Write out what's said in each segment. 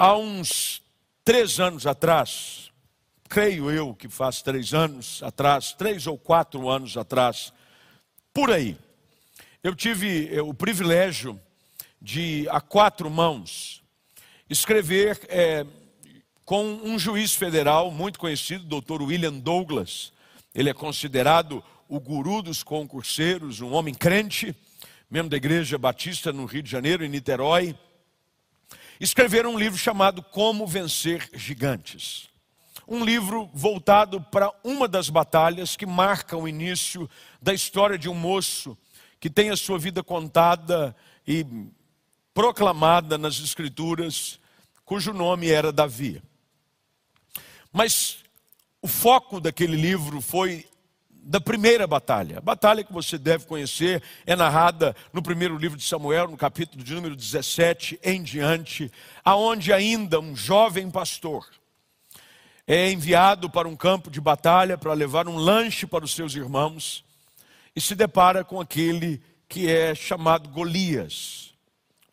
Há uns três anos atrás, creio eu que faz três anos atrás, três ou quatro anos atrás, por aí, eu tive eh, o privilégio de, a quatro mãos, escrever é, com um juiz federal muito conhecido, doutor William Douglas. Ele é considerado o guru dos concurseiros, um homem crente, membro da Igreja Batista no Rio de Janeiro, em Niterói. Escreveram um livro chamado Como Vencer Gigantes. Um livro voltado para uma das batalhas que marca o início da história de um moço que tem a sua vida contada e proclamada nas Escrituras, cujo nome era Davi. Mas o foco daquele livro foi da primeira batalha. A batalha que você deve conhecer é narrada no primeiro livro de Samuel, no capítulo de número 17 em diante, aonde ainda um jovem pastor é enviado para um campo de batalha para levar um lanche para os seus irmãos e se depara com aquele que é chamado Golias,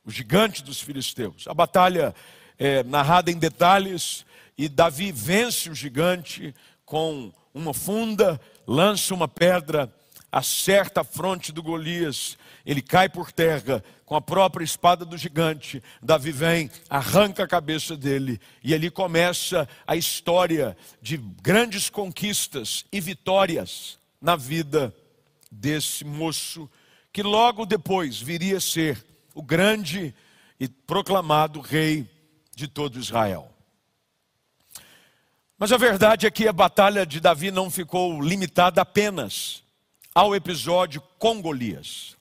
o gigante dos filisteus. A batalha é narrada em detalhes e Davi vence o gigante com uma funda, lança uma pedra, acerta a fronte do Golias, ele cai por terra com a própria espada do gigante. Davi vem, arranca a cabeça dele, e ali começa a história de grandes conquistas e vitórias na vida desse moço, que logo depois viria a ser o grande e proclamado rei de todo Israel. Mas a verdade é que a batalha de Davi não ficou limitada apenas ao episódio com Golias.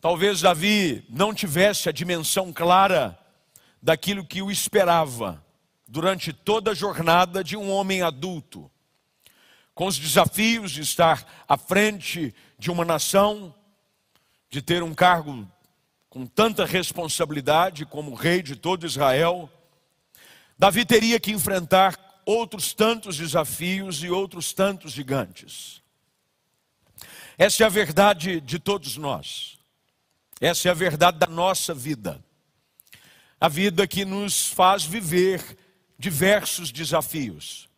Talvez Davi não tivesse a dimensão clara daquilo que o esperava durante toda a jornada de um homem adulto, com os desafios de estar à frente de uma nação, de ter um cargo com tanta responsabilidade como rei de todo Israel Davi teria que enfrentar outros tantos desafios e outros tantos gigantes. Essa é a verdade de todos nós. Essa é a verdade da nossa vida. A vida que nos faz viver diversos desafios.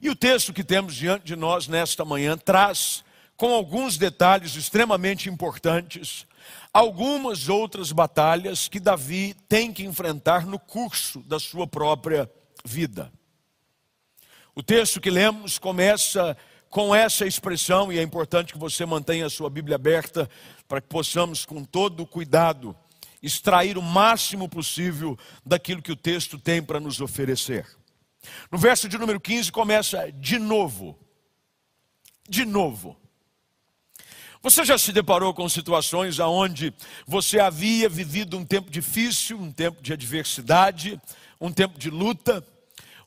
E o texto que temos diante de nós nesta manhã traz, com alguns detalhes extremamente importantes, algumas outras batalhas que Davi tem que enfrentar no curso da sua própria vida. O texto que lemos começa com essa expressão, e é importante que você mantenha a sua Bíblia aberta para que possamos, com todo cuidado, extrair o máximo possível daquilo que o texto tem para nos oferecer. No verso de número 15 começa de novo. De novo. Você já se deparou com situações onde você havia vivido um tempo difícil, um tempo de adversidade, um tempo de luta,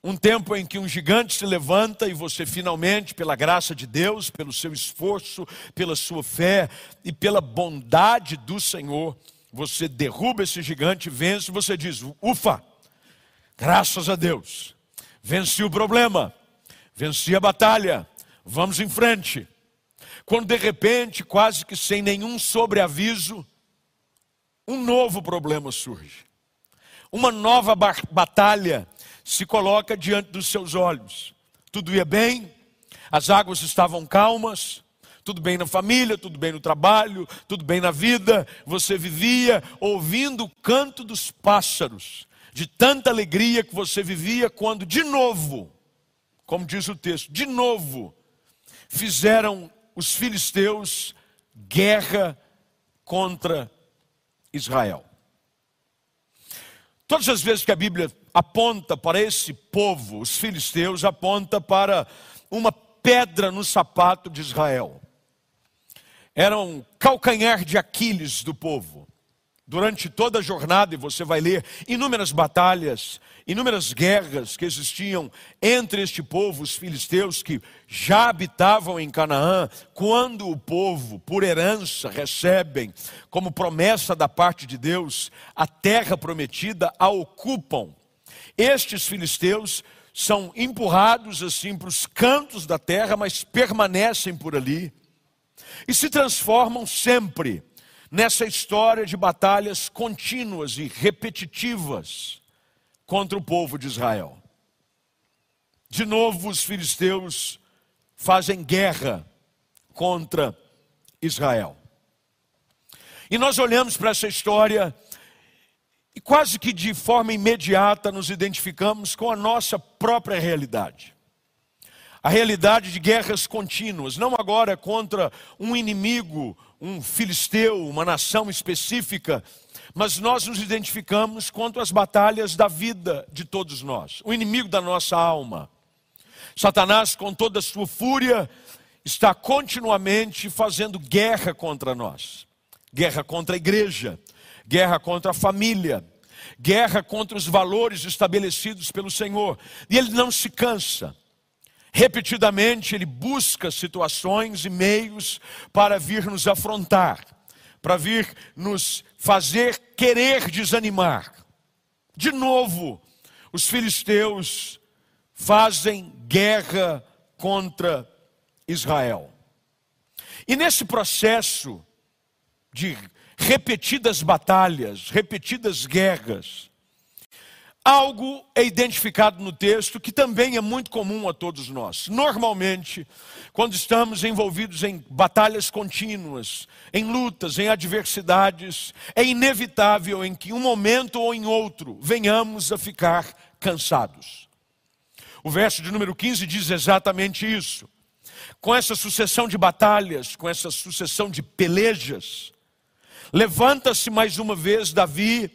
um tempo em que um gigante se levanta e você finalmente, pela graça de Deus, pelo seu esforço, pela sua fé e pela bondade do Senhor, você derruba esse gigante, vence, você diz: "Ufa! Graças a Deus. Venci o problema. Venci a batalha. Vamos em frente." Quando de repente, quase que sem nenhum sobreaviso, um novo problema surge. Uma nova batalha se coloca diante dos seus olhos. Tudo ia bem, as águas estavam calmas, tudo bem na família, tudo bem no trabalho, tudo bem na vida. Você vivia ouvindo o canto dos pássaros, de tanta alegria que você vivia quando de novo, como diz o texto, de novo fizeram os filisteus guerra contra Israel. Todas as vezes que a Bíblia aponta para esse povo, os filisteus, aponta para uma pedra no sapato de Israel. Era um calcanhar de Aquiles do povo. Durante toda a jornada, e você vai ler inúmeras batalhas, inúmeras guerras que existiam entre este povo, os filisteus, que já habitavam em Canaã, quando o povo, por herança, recebem, como promessa da parte de Deus, a terra prometida, a ocupam. Estes filisteus são empurrados assim para os cantos da terra, mas permanecem por ali e se transformam sempre nessa história de batalhas contínuas e repetitivas contra o povo de Israel. De novo, os filisteus fazem guerra contra Israel. E nós olhamos para essa história e quase que de forma imediata nos identificamos com a nossa própria realidade. A realidade de guerras contínuas, não agora contra um inimigo, um filisteu, uma nação específica, mas nós nos identificamos contra as batalhas da vida de todos nós, o inimigo da nossa alma. Satanás, com toda a sua fúria, está continuamente fazendo guerra contra nós guerra contra a igreja, guerra contra a família, guerra contra os valores estabelecidos pelo Senhor. E ele não se cansa. Repetidamente ele busca situações e meios para vir nos afrontar, para vir nos fazer querer desanimar. De novo, os filisteus fazem guerra contra Israel. E nesse processo de repetidas batalhas, repetidas guerras, algo é identificado no texto que também é muito comum a todos nós. Normalmente, quando estamos envolvidos em batalhas contínuas, em lutas, em adversidades, é inevitável em que um momento ou em outro venhamos a ficar cansados. O verso de número 15 diz exatamente isso. Com essa sucessão de batalhas, com essa sucessão de pelejas, Levanta-se mais uma vez Davi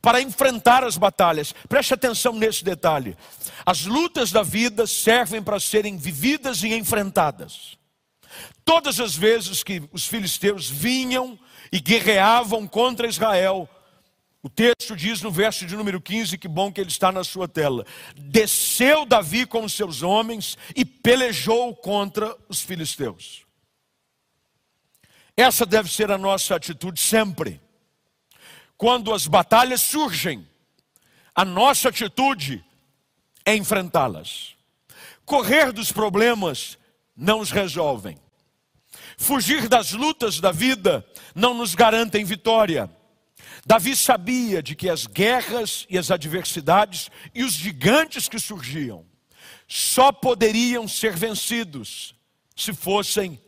para enfrentar as batalhas. Preste atenção nesse detalhe. As lutas da vida servem para serem vividas e enfrentadas. Todas as vezes que os filisteus vinham e guerreavam contra Israel, o texto diz no verso de número 15, que bom que ele está na sua tela. Desceu Davi com seus homens e pelejou contra os filisteus. Essa deve ser a nossa atitude sempre. Quando as batalhas surgem, a nossa atitude é enfrentá-las. Correr dos problemas não os resolvem. Fugir das lutas da vida não nos garantem vitória. Davi sabia de que as guerras e as adversidades e os gigantes que surgiam só poderiam ser vencidos se fossem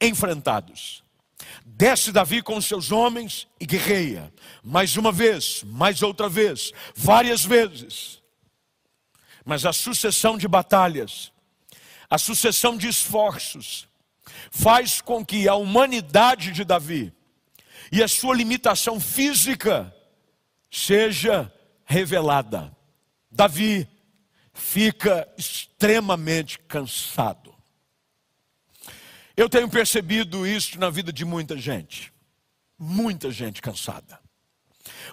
enfrentados. Desce Davi com seus homens e guerreia. Mais uma vez, mais outra vez, várias vezes. Mas a sucessão de batalhas, a sucessão de esforços, faz com que a humanidade de Davi e a sua limitação física seja revelada. Davi fica extremamente cansado. Eu tenho percebido isso na vida de muita gente. Muita gente cansada.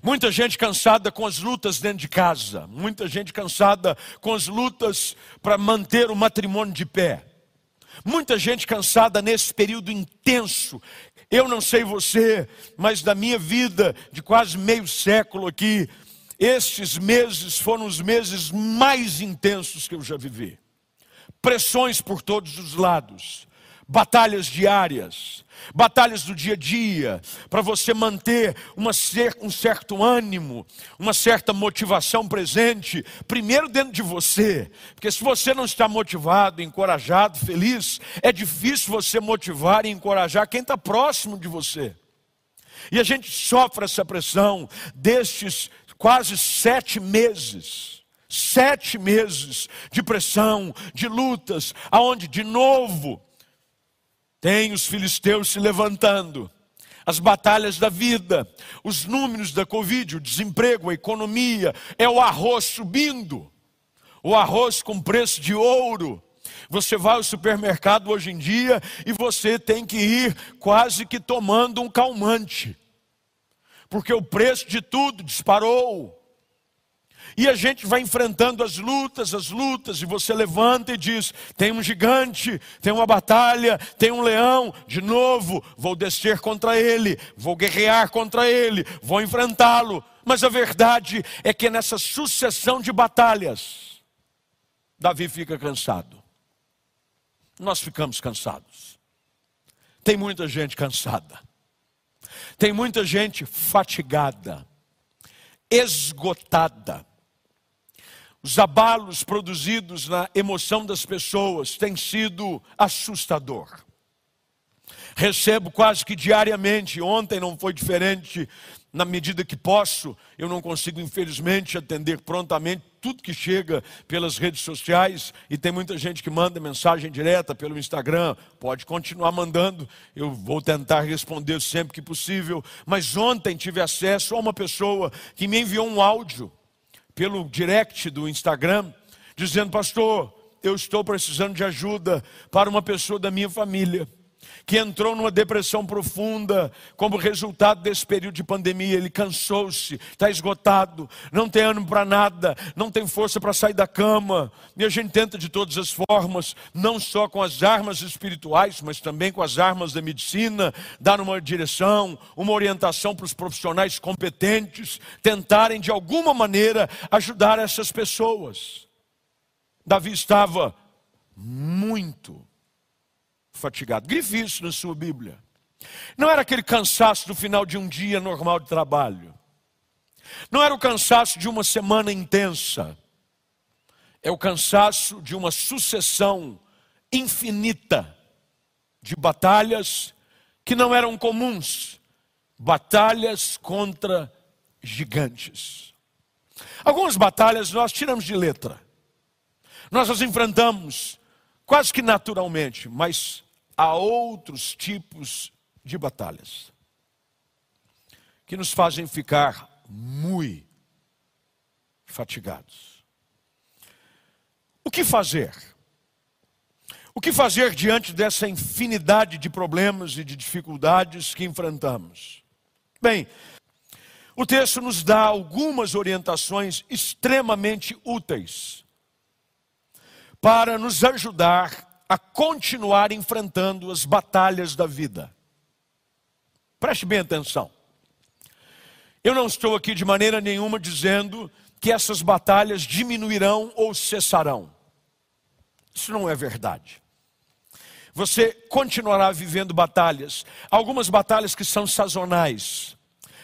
Muita gente cansada com as lutas dentro de casa. Muita gente cansada com as lutas para manter o matrimônio de pé. Muita gente cansada nesse período intenso. Eu não sei você, mas da minha vida de quase meio século aqui, estes meses foram os meses mais intensos que eu já vivi. Pressões por todos os lados batalhas diárias, batalhas do dia a dia, para você manter uma, um certo ânimo, uma certa motivação presente, primeiro dentro de você, porque se você não está motivado, encorajado, feliz, é difícil você motivar e encorajar quem está próximo de você. E a gente sofre essa pressão destes quase sete meses. Sete meses de pressão, de lutas, aonde de novo tem os filisteus se levantando, as batalhas da vida, os números da Covid, o desemprego, a economia, é o arroz subindo, o arroz com preço de ouro. Você vai ao supermercado hoje em dia e você tem que ir quase que tomando um calmante, porque o preço de tudo disparou. E a gente vai enfrentando as lutas, as lutas, e você levanta e diz: tem um gigante, tem uma batalha, tem um leão, de novo, vou descer contra ele, vou guerrear contra ele, vou enfrentá-lo. Mas a verdade é que nessa sucessão de batalhas, Davi fica cansado. Nós ficamos cansados. Tem muita gente cansada. Tem muita gente fatigada, esgotada os abalos produzidos na emoção das pessoas têm sido assustador. Recebo quase que diariamente, ontem não foi diferente, na medida que posso, eu não consigo, infelizmente, atender prontamente tudo que chega pelas redes sociais e tem muita gente que manda mensagem direta pelo Instagram. Pode continuar mandando, eu vou tentar responder sempre que possível. Mas ontem tive acesso a uma pessoa que me enviou um áudio pelo direct do Instagram, dizendo: Pastor, eu estou precisando de ajuda para uma pessoa da minha família que entrou numa depressão profunda como resultado desse período de pandemia. Ele cansou-se, está esgotado, não tem ânimo para nada, não tem força para sair da cama. E a gente tenta de todas as formas, não só com as armas espirituais, mas também com as armas da medicina, dar uma direção, uma orientação para os profissionais competentes, tentarem de alguma maneira ajudar essas pessoas. Davi estava muito fatigado. Grife isso na sua Bíblia. Não era aquele cansaço do final de um dia normal de trabalho. Não era o cansaço de uma semana intensa. É o cansaço de uma sucessão infinita de batalhas que não eram comuns batalhas contra gigantes. Algumas batalhas nós tiramos de letra. Nós as enfrentamos quase que naturalmente, mas há outros tipos de batalhas que nos fazem ficar muito fatigados. O que fazer? O que fazer diante dessa infinidade de problemas e de dificuldades que enfrentamos? Bem, o texto nos dá algumas orientações extremamente úteis para nos ajudar a continuar enfrentando as batalhas da vida. Preste bem atenção. Eu não estou aqui de maneira nenhuma dizendo que essas batalhas diminuirão ou cessarão. Isso não é verdade. Você continuará vivendo batalhas, algumas batalhas que são sazonais,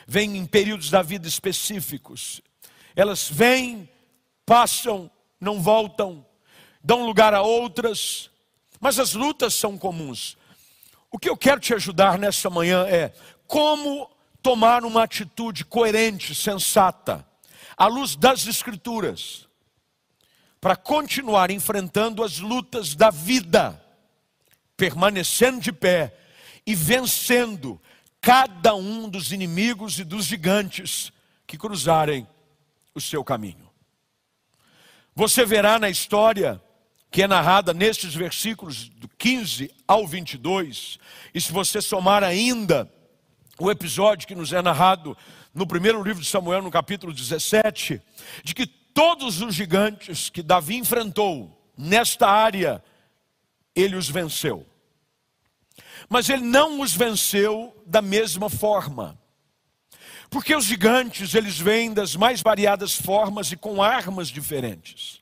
vêm em períodos da vida específicos. Elas vêm, passam, não voltam, dão lugar a outras, mas as lutas são comuns. O que eu quero te ajudar nessa manhã é como tomar uma atitude coerente, sensata, à luz das Escrituras, para continuar enfrentando as lutas da vida, permanecendo de pé e vencendo cada um dos inimigos e dos gigantes que cruzarem o seu caminho. Você verá na história que é narrada nestes versículos do 15 ao 22, e se você somar ainda o episódio que nos é narrado no primeiro livro de Samuel, no capítulo 17, de que todos os gigantes que Davi enfrentou nesta área, ele os venceu. Mas ele não os venceu da mesma forma. Porque os gigantes, eles vêm das mais variadas formas e com armas diferentes.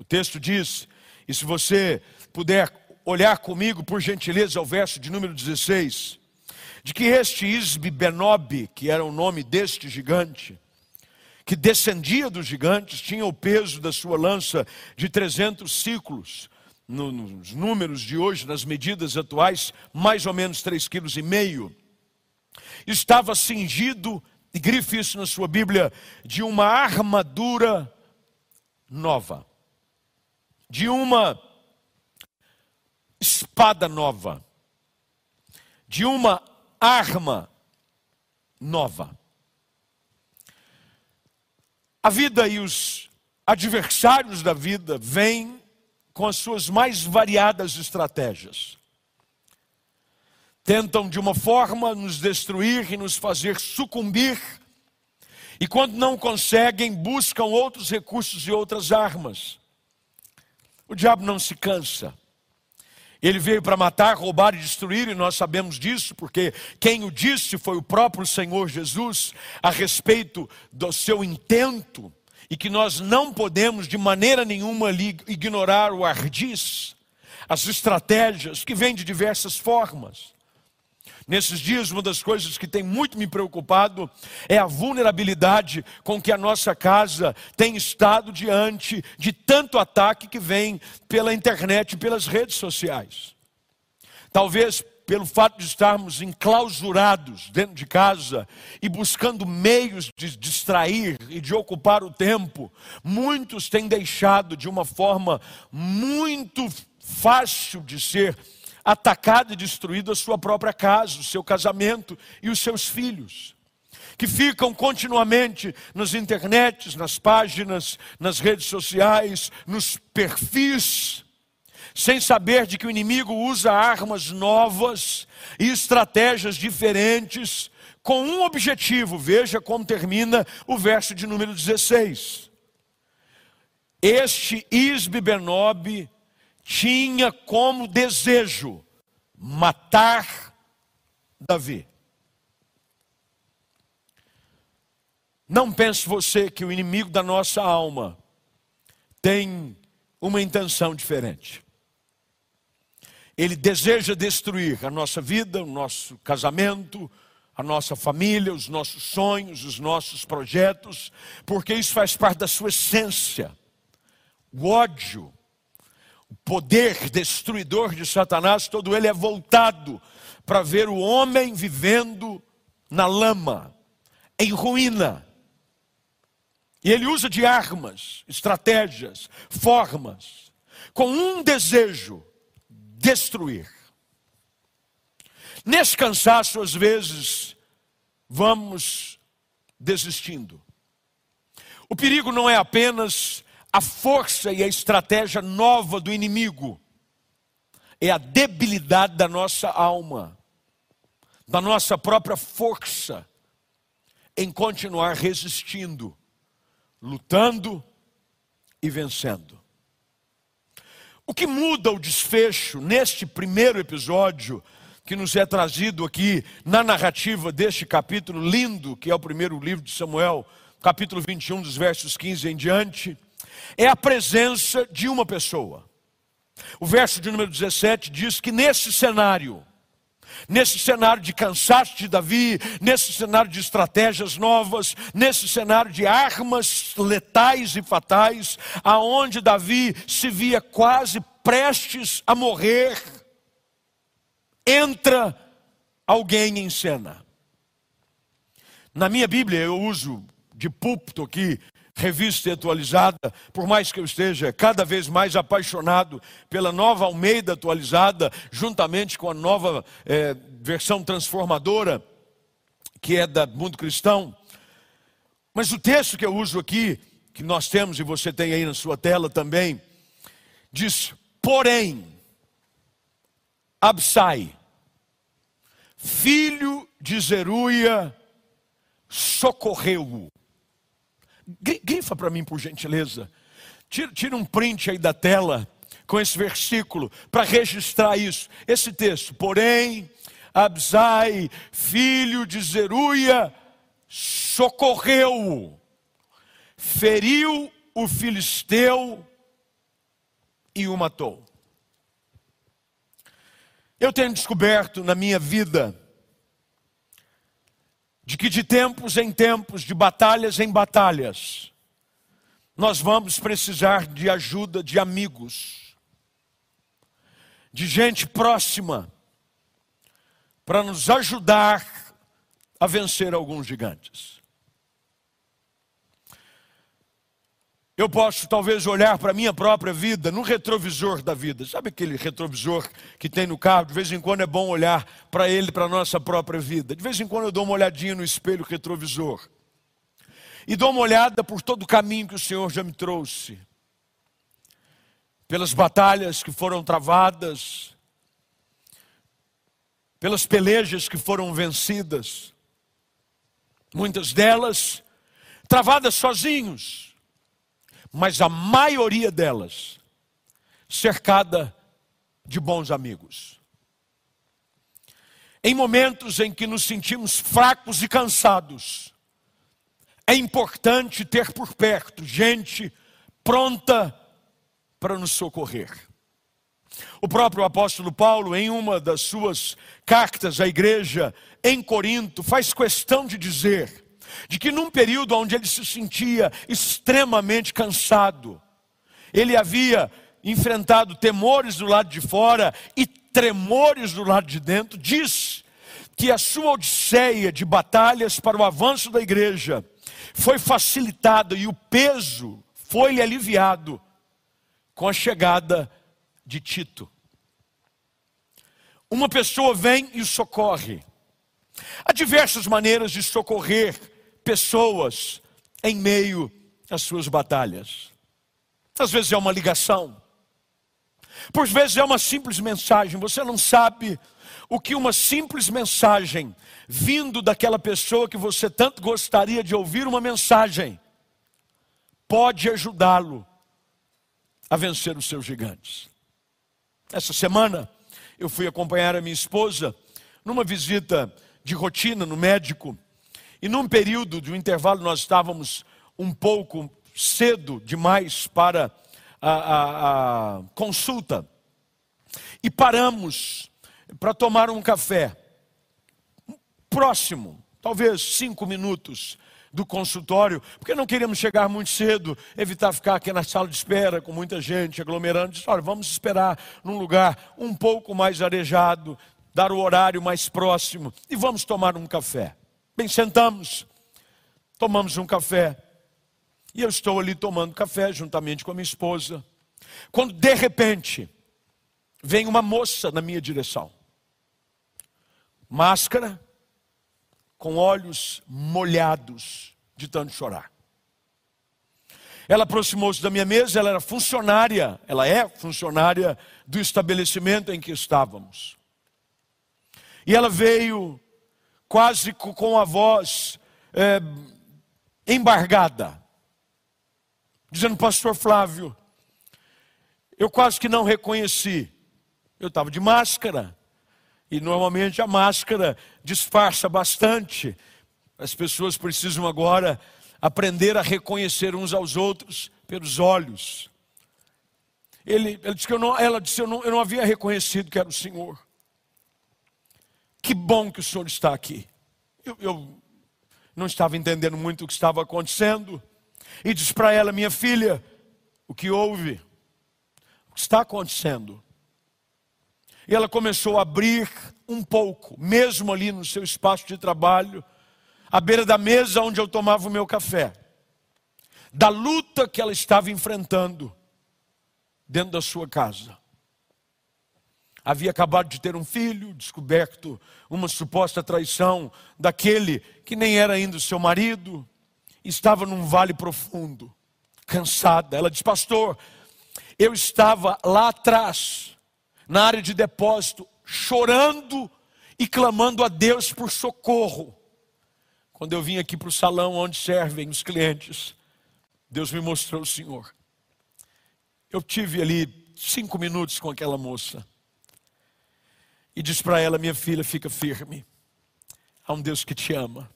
O texto diz, e se você puder olhar comigo, por gentileza, ao verso de número 16, de que este Isbe Benob, que era o nome deste gigante, que descendia dos gigantes, tinha o peso da sua lança de 300 ciclos, nos números de hoje, nas medidas atuais, mais ou menos 3,5 kg. Estava cingido, e grife isso na sua Bíblia, de uma armadura nova de uma espada nova, de uma arma nova. A vida e os adversários da vida vêm com as suas mais variadas estratégias. Tentam de uma forma nos destruir e nos fazer sucumbir, e quando não conseguem, buscam outros recursos e outras armas. O diabo não se cansa. Ele veio para matar, roubar e destruir, e nós sabemos disso, porque quem o disse foi o próprio Senhor Jesus a respeito do seu intento, e que nós não podemos de maneira nenhuma ignorar o ardis, as estratégias que vêm de diversas formas. Nesses dias, uma das coisas que tem muito me preocupado é a vulnerabilidade com que a nossa casa tem estado diante de tanto ataque que vem pela internet e pelas redes sociais. Talvez pelo fato de estarmos enclausurados dentro de casa e buscando meios de distrair e de ocupar o tempo, muitos têm deixado de uma forma muito fácil de ser atacado e destruído a sua própria casa, o seu casamento e os seus filhos. Que ficam continuamente nas internets, nas páginas, nas redes sociais, nos perfis, sem saber de que o inimigo usa armas novas e estratégias diferentes, com um objetivo. Veja como termina o verso de número 16. Este Isbe Benob tinha como desejo matar Davi. Não pense você que o inimigo da nossa alma tem uma intenção diferente. Ele deseja destruir a nossa vida, o nosso casamento, a nossa família, os nossos sonhos, os nossos projetos, porque isso faz parte da sua essência. O ódio, o poder destruidor de Satanás, todo ele é voltado para ver o homem vivendo na lama, em ruína. E ele usa de armas, estratégias, formas, com um desejo destruir. Nesse cansaço, às vezes, vamos desistindo. O perigo não é apenas a força e a estratégia nova do inimigo, é a debilidade da nossa alma, da nossa própria força em continuar resistindo, lutando e vencendo. O que muda o desfecho neste primeiro episódio que nos é trazido aqui na narrativa deste capítulo lindo, que é o primeiro livro de Samuel, capítulo 21, dos versos 15 em diante, é a presença de uma pessoa. O verso de número 17 diz que nesse cenário, nesse cenário de cansaço de Davi, nesse cenário de estratégias novas, nesse cenário de armas letais e fatais, aonde Davi se via quase prestes a morrer, entra alguém em cena. Na minha Bíblia eu uso de púlpito aqui revista e atualizada, por mais que eu esteja cada vez mais apaixonado pela nova Almeida atualizada, juntamente com a nova é, versão transformadora, que é da Mundo Cristão. Mas o texto que eu uso aqui, que nós temos e você tem aí na sua tela também, diz: Porém, Absai, filho de Zeruia, socorreu-o Grifa para mim, por gentileza. Tira, tira um print aí da tela com esse versículo para registrar isso. Esse texto, porém, Abzai, filho de Zeruia, socorreu, feriu o filisteu e o matou. Eu tenho descoberto na minha vida de que de tempos em tempos, de batalhas em batalhas, nós vamos precisar de ajuda de amigos, de gente próxima, para nos ajudar a vencer alguns gigantes. Eu posso talvez olhar para a minha própria vida no retrovisor da vida. Sabe aquele retrovisor que tem no carro? De vez em quando é bom olhar para ele, para a nossa própria vida. De vez em quando eu dou uma olhadinha no espelho retrovisor. E dou uma olhada por todo o caminho que o Senhor já me trouxe. Pelas batalhas que foram travadas, pelas pelejas que foram vencidas. Muitas delas travadas sozinhos mas a maioria delas cercada de bons amigos. Em momentos em que nos sentimos fracos e cansados, é importante ter por perto gente pronta para nos socorrer. O próprio apóstolo Paulo, em uma das suas cartas à igreja em Corinto, faz questão de dizer de que num período onde ele se sentia extremamente cansado, ele havia enfrentado temores do lado de fora e tremores do lado de dentro, diz que a sua odisseia de batalhas para o avanço da igreja foi facilitada e o peso foi-lhe aliviado com a chegada de Tito. Uma pessoa vem e socorre. Há diversas maneiras de socorrer pessoas em meio às suas batalhas. Às vezes é uma ligação, por vezes é uma simples mensagem, você não sabe o que uma simples mensagem vindo daquela pessoa que você tanto gostaria de ouvir uma mensagem pode ajudá-lo a vencer os seus gigantes. Essa semana eu fui acompanhar a minha esposa numa visita de rotina no médico e num período de um intervalo nós estávamos um pouco cedo demais para a, a, a consulta e paramos para tomar um café próximo, talvez cinco minutos do consultório, porque não queríamos chegar muito cedo, evitar ficar aqui na sala de espera com muita gente aglomerando. Disse, olha, vamos esperar num lugar um pouco mais arejado, dar o horário mais próximo e vamos tomar um café. Bem, sentamos, tomamos um café. E eu estou ali tomando café juntamente com a minha esposa. Quando de repente vem uma moça na minha direção. Máscara, com olhos molhados de tanto chorar. Ela aproximou-se da minha mesa, ela era funcionária, ela é funcionária do estabelecimento em que estávamos. E ela veio quase com a voz é, embargada, dizendo: Pastor Flávio, eu quase que não reconheci. Eu estava de máscara, e normalmente a máscara disfarça bastante. As pessoas precisam agora aprender a reconhecer uns aos outros pelos olhos. Ele, ele disse que eu não, ela disse eu não, eu não havia reconhecido que era o Senhor. Que bom que o Senhor está aqui. Eu, eu não estava entendendo muito o que estava acontecendo. E disse para ela, minha filha, o que houve? O que está acontecendo? E ela começou a abrir um pouco, mesmo ali no seu espaço de trabalho, à beira da mesa onde eu tomava o meu café, da luta que ela estava enfrentando dentro da sua casa. Havia acabado de ter um filho, descoberto uma suposta traição daquele que nem era ainda o seu marido, estava num vale profundo, cansada. Ela disse: Pastor, eu estava lá atrás, na área de depósito, chorando e clamando a Deus por socorro. Quando eu vim aqui para o salão onde servem os clientes, Deus me mostrou o Senhor. Eu tive ali cinco minutos com aquela moça e disse para ela: Minha filha, fica firme. Há um Deus que te ama.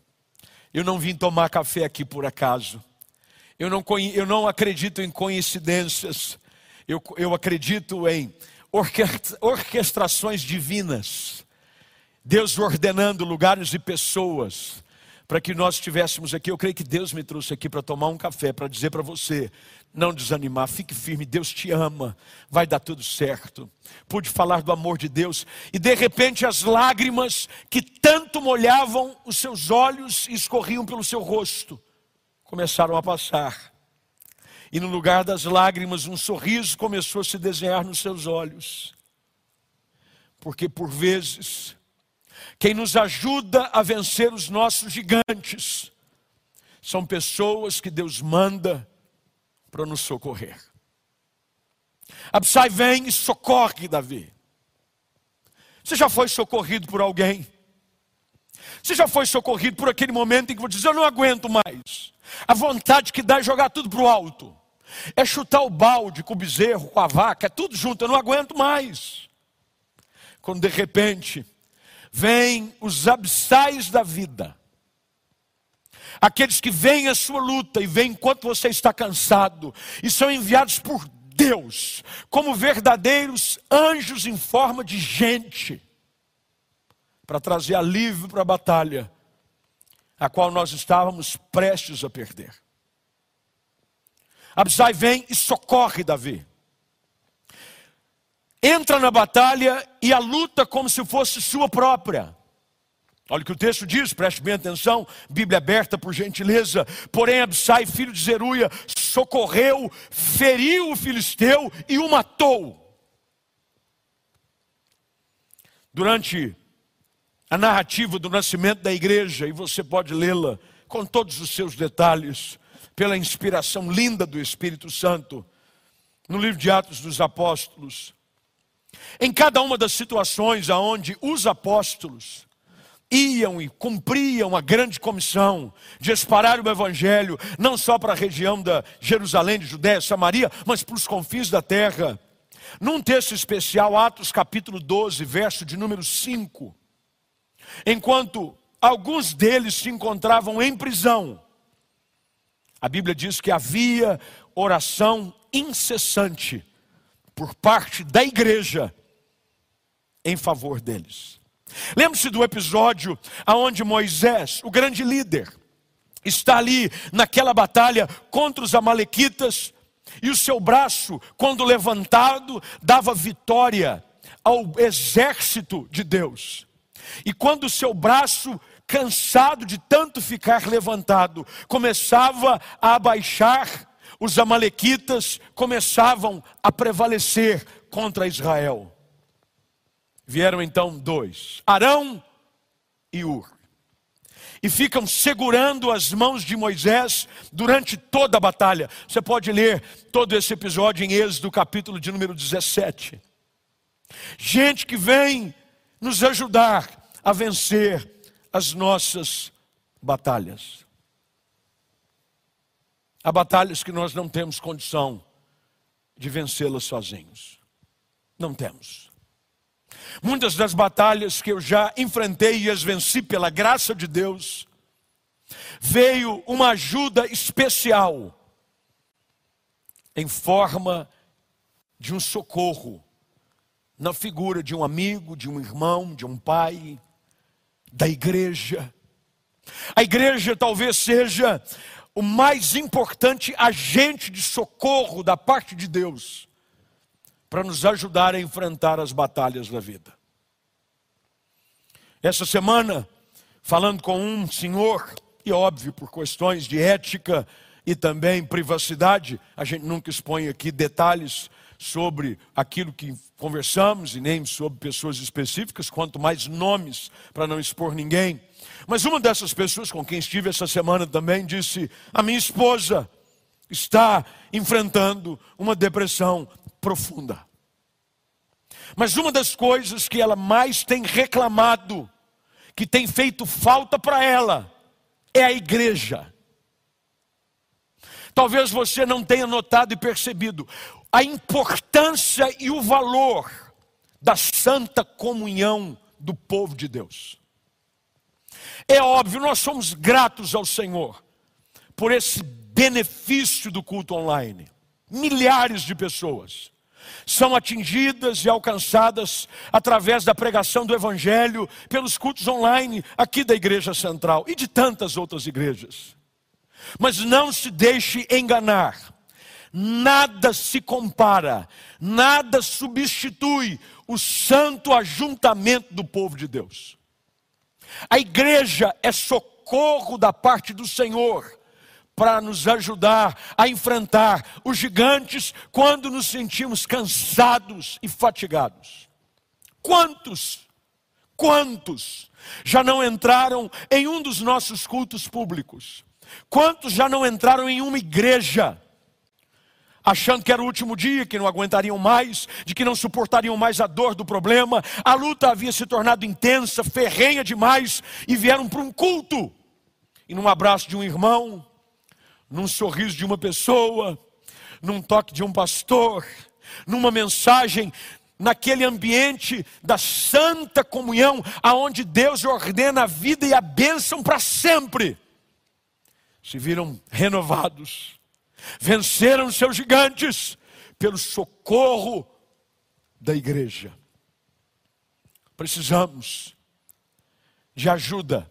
Eu não vim tomar café aqui por acaso. Eu não, eu não acredito em coincidências. Eu, eu acredito em orquestrações divinas, Deus ordenando lugares e pessoas para que nós estivéssemos aqui. Eu creio que Deus me trouxe aqui para tomar um café, para dizer para você: não desanimar, fique firme, Deus te ama, vai dar tudo certo. Pude falar do amor de Deus e de repente as lágrimas que tanto molhavam os seus olhos e escorriam pelo seu rosto começaram a passar e no lugar das lágrimas, um sorriso começou a se desenhar nos seus olhos. Porque por vezes, quem nos ajuda a vencer os nossos gigantes são pessoas que Deus manda para nos socorrer. Absai vem e socorre Davi. Você já foi socorrido por alguém? Você já foi socorrido por aquele momento em que você diz: Eu não aguento mais. A vontade que dá é jogar tudo para o alto é chutar o balde com o bezerro, com a vaca, é tudo junto, eu não aguento mais. Quando de repente vêm os abissais da vida, aqueles que veem a sua luta e veem enquanto você está cansado, e são enviados por Deus, como verdadeiros anjos em forma de gente, para trazer alívio para a batalha, a qual nós estávamos prestes a perder. Absai vem e socorre Davi. Entra na batalha e a luta como se fosse sua própria. Olha o que o texto diz, preste bem atenção, Bíblia aberta por gentileza. Porém, Absai, filho de Zeruia, socorreu, feriu o filisteu e o matou. Durante a narrativa do nascimento da igreja, e você pode lê-la com todos os seus detalhes, pela inspiração linda do Espírito Santo, no livro de Atos dos Apóstolos. Em cada uma das situações aonde os apóstolos iam e cumpriam a grande comissão de espalhar o evangelho, não só para a região da Jerusalém, de Judéia, Samaria, mas para os confins da terra. Num texto especial, Atos capítulo 12, verso de número 5, enquanto alguns deles se encontravam em prisão, a Bíblia diz que havia oração incessante por parte da igreja em favor deles. Lembre-se do episódio aonde Moisés, o grande líder, está ali naquela batalha contra os amalequitas e o seu braço, quando levantado, dava vitória ao exército de Deus. E quando o seu braço cansado de tanto ficar levantado, começava a abaixar, os amalequitas começavam a prevalecer contra Israel. Vieram então dois, Arão e Ur. E ficam segurando as mãos de Moisés durante toda a batalha. Você pode ler todo esse episódio em Êxodo, capítulo de número 17. Gente que vem nos ajudar a vencer as nossas batalhas. Há batalhas que nós não temos condição de vencê-las sozinhos. Não temos. Muitas das batalhas que eu já enfrentei e as venci pela graça de Deus, veio uma ajuda especial em forma de um socorro na figura de um amigo, de um irmão, de um pai, da igreja. A igreja talvez seja o mais importante agente de socorro da parte de Deus para nos ajudar a enfrentar as batalhas da vida. Essa semana, falando com um senhor, e óbvio, por questões de ética e também privacidade, a gente nunca expõe aqui detalhes sobre aquilo que conversamos e nem sobre pessoas específicas, quanto mais nomes para não expor ninguém. Mas uma dessas pessoas com quem estive essa semana também disse: A minha esposa está enfrentando uma depressão profunda. Mas uma das coisas que ela mais tem reclamado, que tem feito falta para ela, é a igreja. Talvez você não tenha notado e percebido a importância e o valor da santa comunhão do povo de Deus. É óbvio, nós somos gratos ao Senhor por esse benefício do culto online. Milhares de pessoas são atingidas e alcançadas através da pregação do Evangelho pelos cultos online aqui da Igreja Central e de tantas outras igrejas. Mas não se deixe enganar nada se compara, nada substitui o santo ajuntamento do povo de Deus. A igreja é socorro da parte do Senhor para nos ajudar a enfrentar os gigantes quando nos sentimos cansados e fatigados. Quantos, quantos já não entraram em um dos nossos cultos públicos? Quantos já não entraram em uma igreja? Achando que era o último dia, que não aguentariam mais, de que não suportariam mais a dor do problema. A luta havia se tornado intensa, ferrenha demais, e vieram para um culto. E num abraço de um irmão, num sorriso de uma pessoa, num toque de um pastor, numa mensagem, naquele ambiente da santa comunhão, aonde Deus ordena a vida e a bênção para sempre, se viram renovados venceram seus gigantes, pelo socorro da igreja. Precisamos de ajuda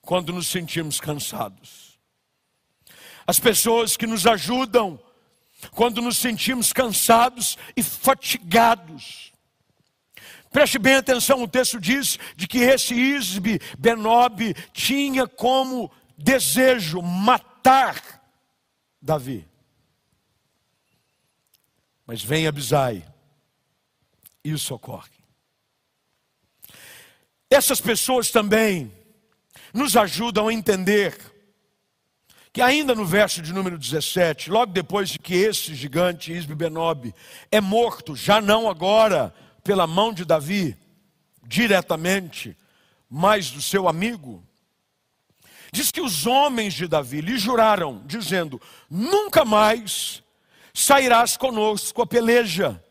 quando nos sentimos cansados. As pessoas que nos ajudam quando nos sentimos cansados e fatigados. Preste bem atenção, o texto diz de que esse Isbe Benob tinha como desejo matar Davi. Mas vem Abisai e o socorre. Essas pessoas também nos ajudam a entender que ainda no verso de número 17, logo depois de que esse gigante Isbe Benob é morto, já não agora pela mão de Davi, diretamente, mas do seu amigo, diz que os homens de Davi lhe juraram, dizendo: Nunca mais sairás conosco a peleja,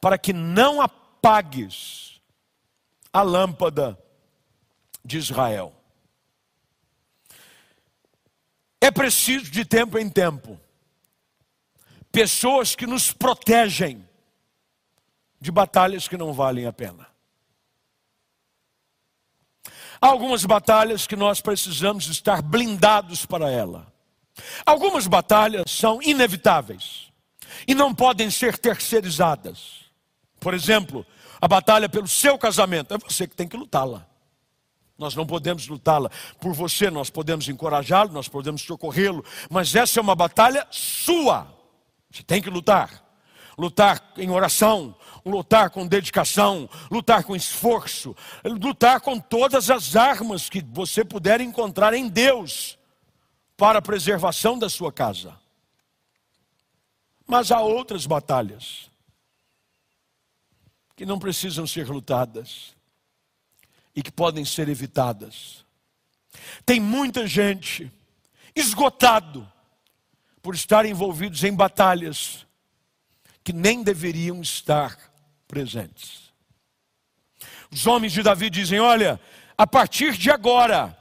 para que não apagues a lâmpada de Israel. É preciso de tempo em tempo pessoas que nos protegem de batalhas que não valem a pena. Algumas batalhas que nós precisamos estar blindados para ela. Algumas batalhas são inevitáveis e não podem ser terceirizadas. Por exemplo, a batalha pelo seu casamento, é você que tem que lutá-la. Nós não podemos lutá-la por você, nós podemos encorajá-lo, nós podemos socorrê-lo, mas essa é uma batalha sua. Você tem que lutar. Lutar em oração, lutar com dedicação, lutar com esforço, lutar com todas as armas que você puder encontrar em Deus para a preservação da sua casa. Mas há outras batalhas que não precisam ser lutadas e que podem ser evitadas. Tem muita gente esgotado por estar envolvidos em batalhas que nem deveriam estar presentes. Os homens de Davi dizem: Olha, a partir de agora,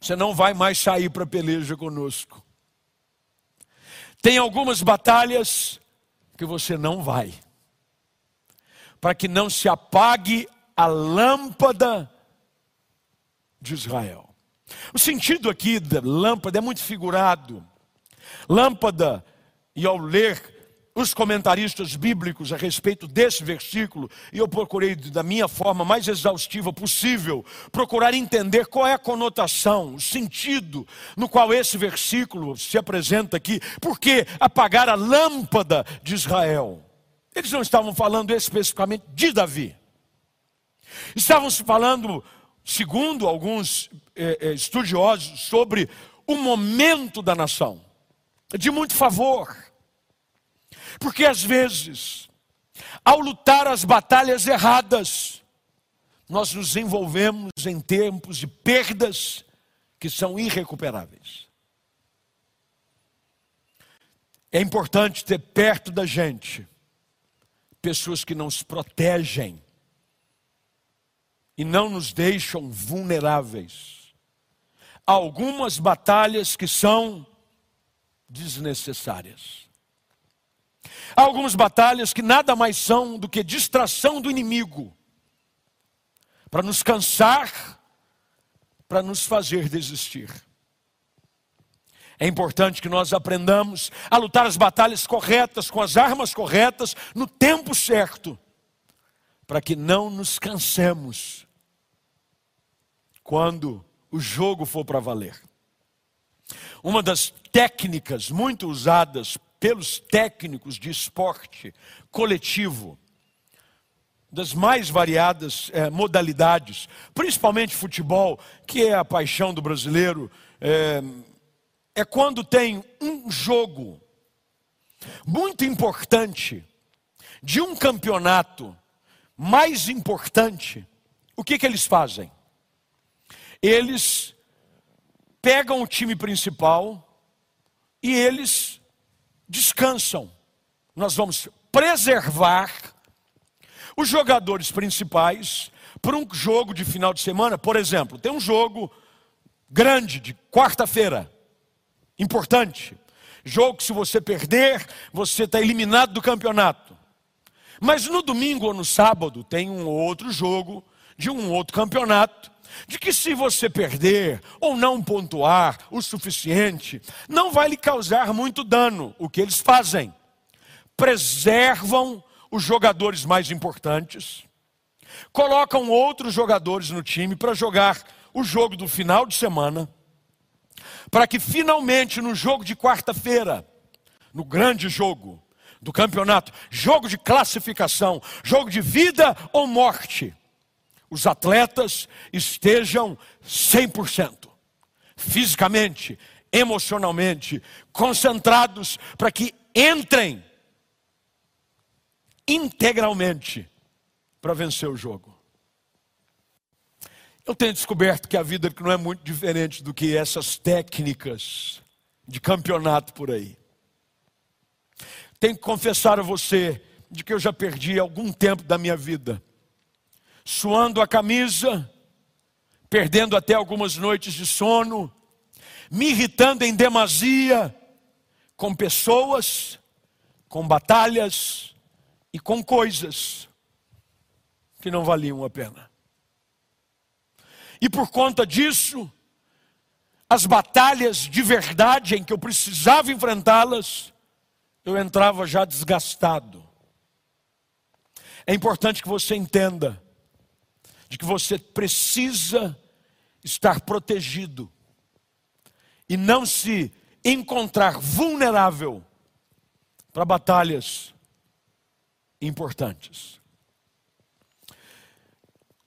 você não vai mais sair para peleja conosco. Tem algumas batalhas que você não vai, para que não se apague a lâmpada de Israel. O sentido aqui da lâmpada é muito figurado. Lâmpada, e ao ler os comentaristas bíblicos a respeito desse versículo, e eu procurei da minha forma mais exaustiva possível, procurar entender qual é a conotação, o sentido no qual esse versículo se apresenta aqui, porque apagar a lâmpada de Israel. Eles não estavam falando especificamente de Davi. Estavam se falando, segundo alguns é, é, estudiosos, sobre o momento da nação, de muito favor. Porque às vezes, ao lutar as batalhas erradas, nós nos envolvemos em tempos de perdas que são irrecuperáveis. É importante ter perto da gente pessoas que não se protegem e não nos deixam vulneráveis. Há algumas batalhas que são desnecessárias. Há algumas batalhas que nada mais são do que distração do inimigo para nos cansar, para nos fazer desistir. É importante que nós aprendamos a lutar as batalhas corretas, com as armas corretas, no tempo certo, para que não nos cansemos quando o jogo for para valer. Uma das técnicas muito usadas pelos técnicos de esporte coletivo, das mais variadas é, modalidades, principalmente futebol, que é a paixão do brasileiro, é, é quando tem um jogo muito importante de um campeonato mais importante, o que, que eles fazem? eles pegam o time principal e eles descansam. Nós vamos preservar os jogadores principais para um jogo de final de semana. Por exemplo, tem um jogo grande de quarta-feira, importante. jogo que se você perder, você está eliminado do campeonato. Mas no domingo ou no sábado tem um outro jogo de um outro campeonato, de que se você perder ou não pontuar o suficiente, não vai lhe causar muito dano. O que eles fazem? Preservam os jogadores mais importantes, colocam outros jogadores no time para jogar o jogo do final de semana, para que finalmente no jogo de quarta-feira, no grande jogo do campeonato, jogo de classificação, jogo de vida ou morte, os atletas estejam 100%, fisicamente, emocionalmente, concentrados para que entrem integralmente para vencer o jogo. Eu tenho descoberto que a vida não é muito diferente do que essas técnicas de campeonato por aí. Tenho que confessar a você de que eu já perdi algum tempo da minha vida, suando a camisa, perdendo até algumas noites de sono, me irritando em demasia com pessoas, com batalhas e com coisas que não valiam a pena. E por conta disso, as batalhas de verdade em que eu precisava enfrentá-las, eu entrava já desgastado. É importante que você entenda de que você precisa estar protegido e não se encontrar vulnerável para batalhas importantes.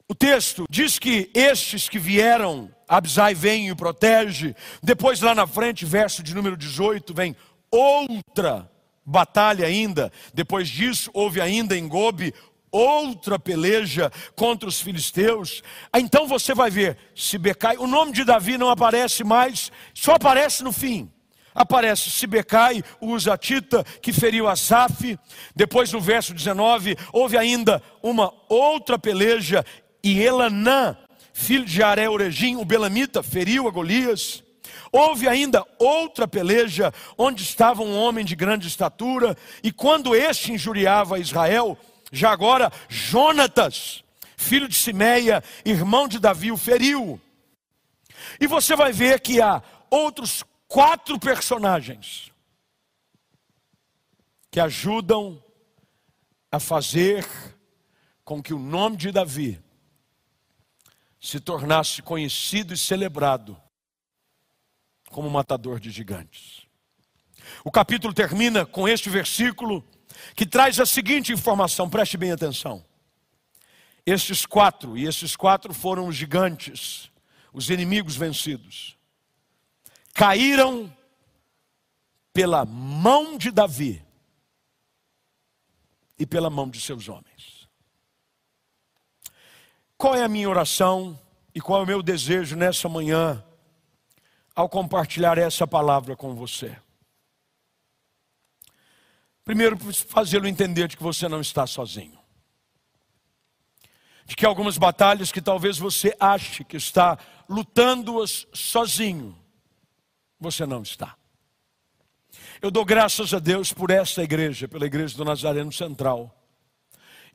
O texto diz que estes que vieram, Abisai vem e o protege. Depois, lá na frente, verso de número 18, vem outra batalha ainda. Depois disso, houve ainda em Gobe outra peleja contra os filisteus. Então você vai ver, Sibecai, o nome de Davi não aparece mais, só aparece no fim. Aparece Sibecai, o Uzatita, que feriu Asaf. Depois, no verso 19, houve ainda uma outra peleja e Elanã, filho de Aré Orejim, o Belamita, feriu a Golias. Houve ainda outra peleja, onde estava um homem de grande estatura, e quando este injuriava Israel, já agora Jonatas, filho de Simeia, irmão de Davi, o feriu. E você vai ver que há outros quatro personagens que ajudam a fazer com que o nome de Davi se tornasse conhecido e celebrado como matador de gigantes. O capítulo termina com este versículo que traz a seguinte informação, preste bem atenção. Estes quatro, e esses quatro foram os gigantes, os inimigos vencidos, caíram pela mão de Davi e pela mão de seus homens. Qual é a minha oração e qual é o meu desejo nessa manhã ao compartilhar essa palavra com você? Primeiro, fazê-lo entender de que você não está sozinho. De que algumas batalhas que talvez você ache que está lutando-as sozinho, você não está. Eu dou graças a Deus por esta igreja, pela igreja do Nazareno Central,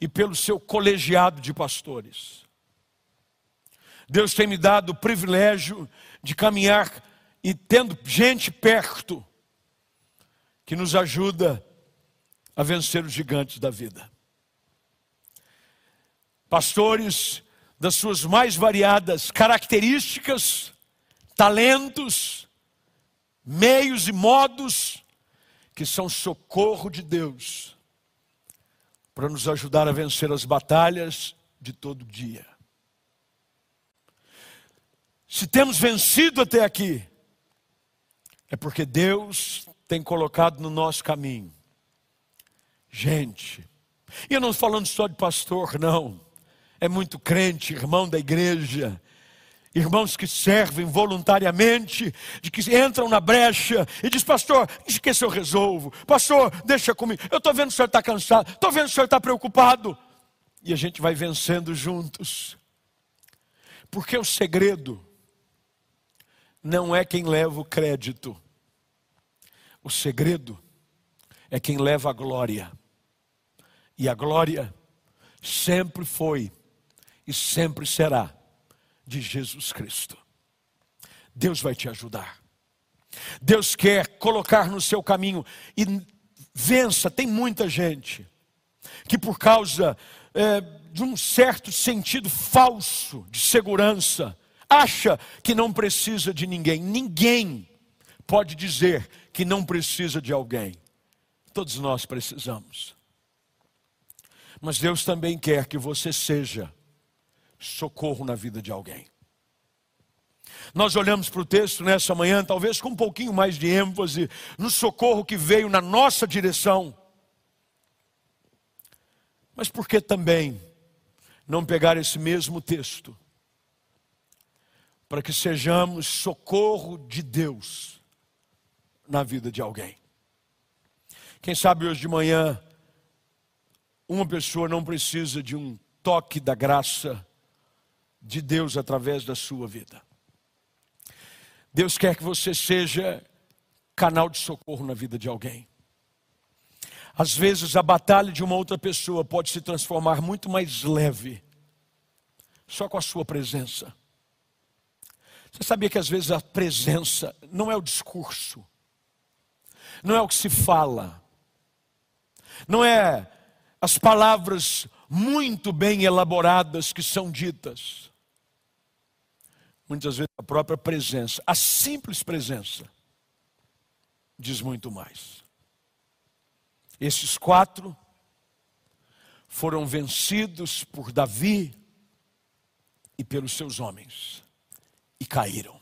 e pelo seu colegiado de pastores. Deus tem me dado o privilégio de caminhar e tendo gente perto que nos ajuda a vencer os gigantes da vida. Pastores das suas mais variadas características, talentos, meios e modos, que são socorro de Deus, para nos ajudar a vencer as batalhas de todo dia. Se temos vencido até aqui, é porque Deus tem colocado no nosso caminho gente. E eu não estou falando só de pastor, não. É muito crente, irmão da igreja, irmãos que servem voluntariamente, de que entram na brecha e diz, pastor, esquece eu resolvo. Pastor, deixa comigo. Eu estou vendo que o senhor está cansado, estou vendo que o senhor está preocupado. E a gente vai vencendo juntos. Porque o segredo não é quem leva o crédito. O segredo é quem leva a glória. E a glória sempre foi e sempre será de Jesus Cristo. Deus vai te ajudar. Deus quer colocar no seu caminho e vença. Tem muita gente que, por causa é, de um certo sentido falso de segurança, acha que não precisa de ninguém. Ninguém pode dizer que não precisa de alguém. Todos nós precisamos. Mas Deus também quer que você seja socorro na vida de alguém. Nós olhamos para o texto nessa manhã, talvez com um pouquinho mais de ênfase, no socorro que veio na nossa direção. Mas por que também não pegar esse mesmo texto para que sejamos socorro de Deus na vida de alguém? Quem sabe hoje de manhã uma pessoa não precisa de um toque da graça de Deus através da sua vida. Deus quer que você seja canal de socorro na vida de alguém. Às vezes a batalha de uma outra pessoa pode se transformar muito mais leve só com a sua presença. Você sabia que às vezes a presença não é o discurso, não é o que se fala, não é as palavras muito bem elaboradas que são ditas. Muitas vezes a própria presença, a simples presença, diz muito mais. Esses quatro foram vencidos por Davi e pelos seus homens e caíram.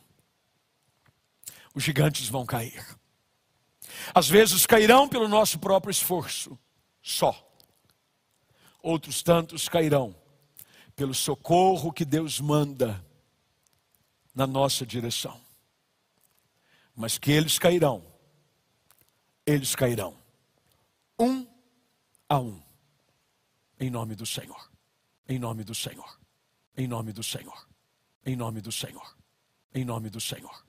Os gigantes vão cair. Às vezes cairão pelo nosso próprio esforço, só. Outros tantos cairão. Pelo socorro que Deus manda na nossa direção. Mas que eles cairão, eles cairão, um a um, em nome do Senhor, em nome do Senhor, em nome do Senhor, em nome do Senhor, em nome do Senhor.